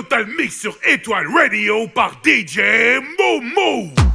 Total Mix sur Étoile Radio par DJ Momo.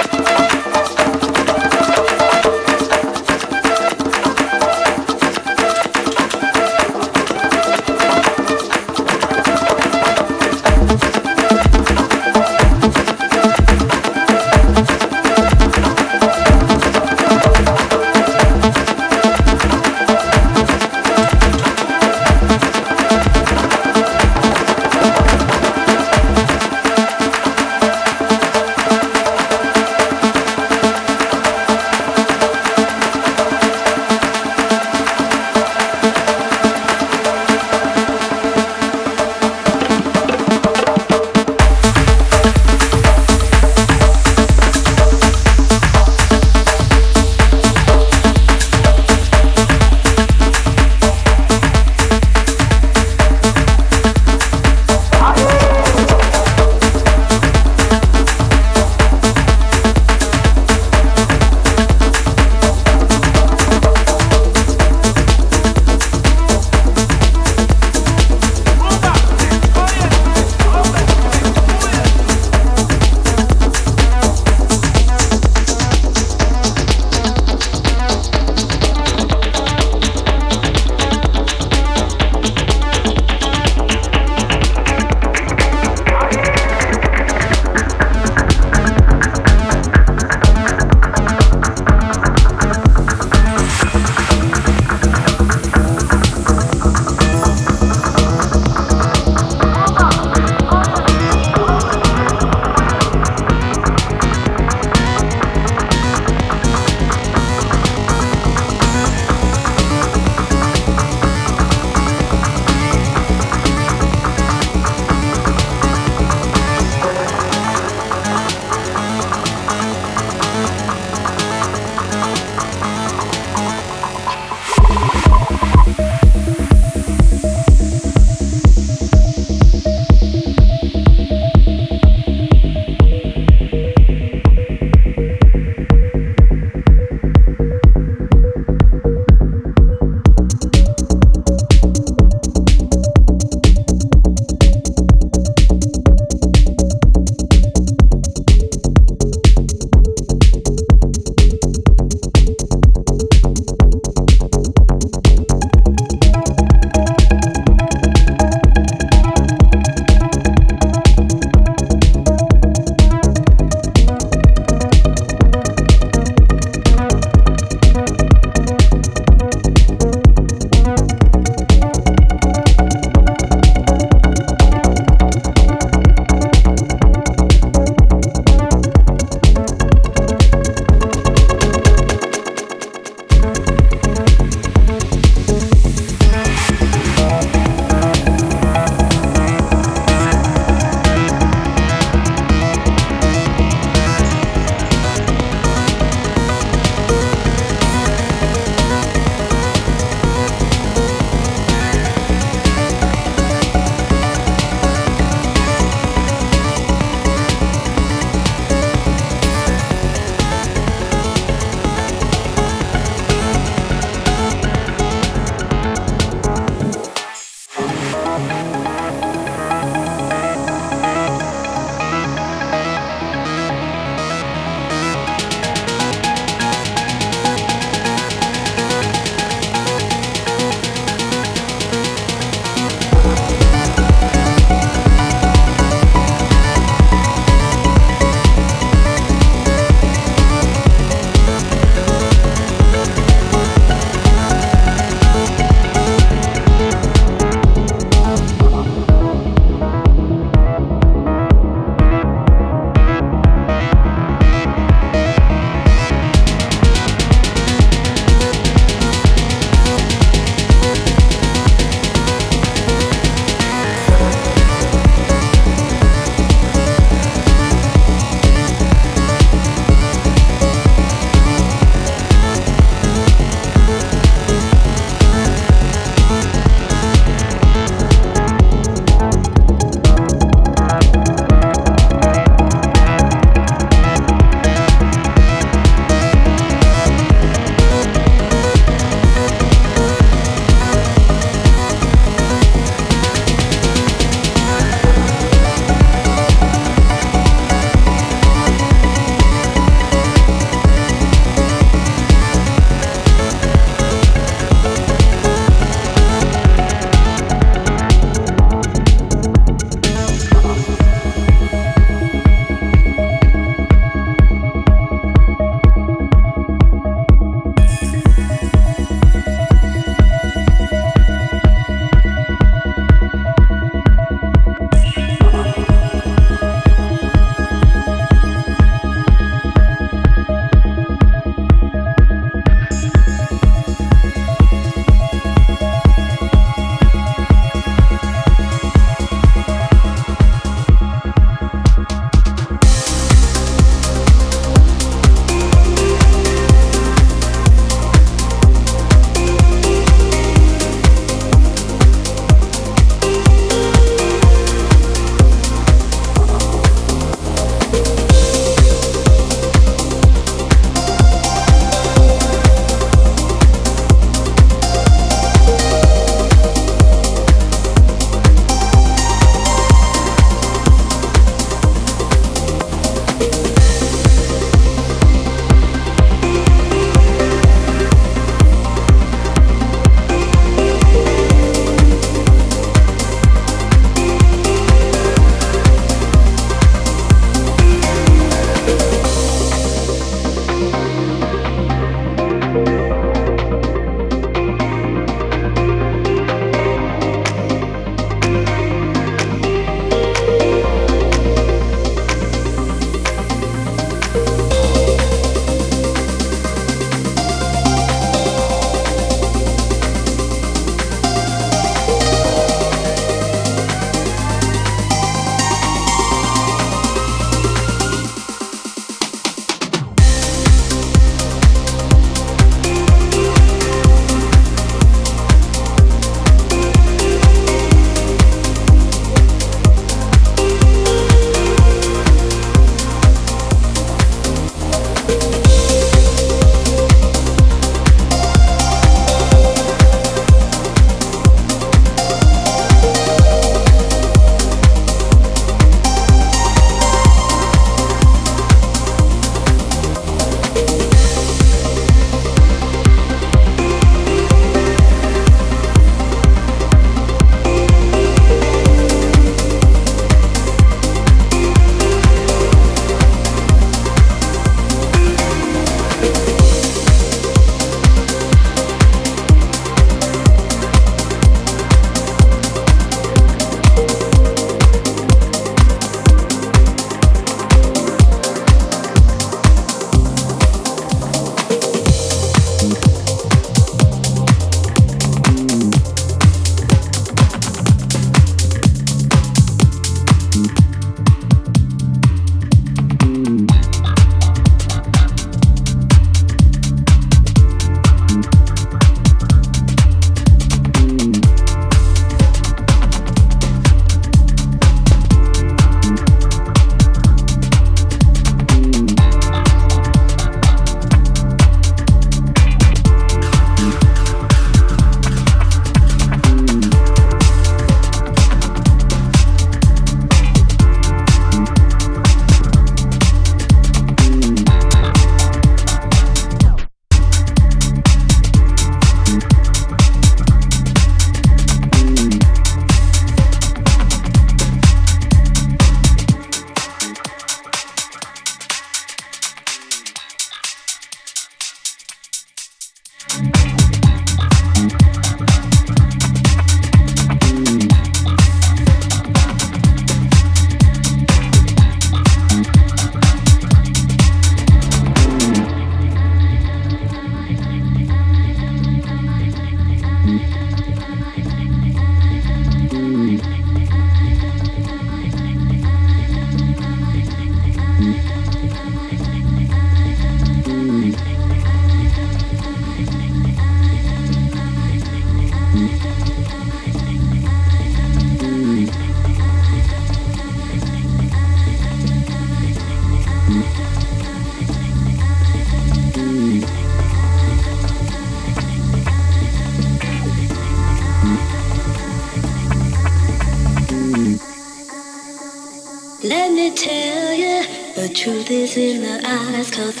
this in the eyes cause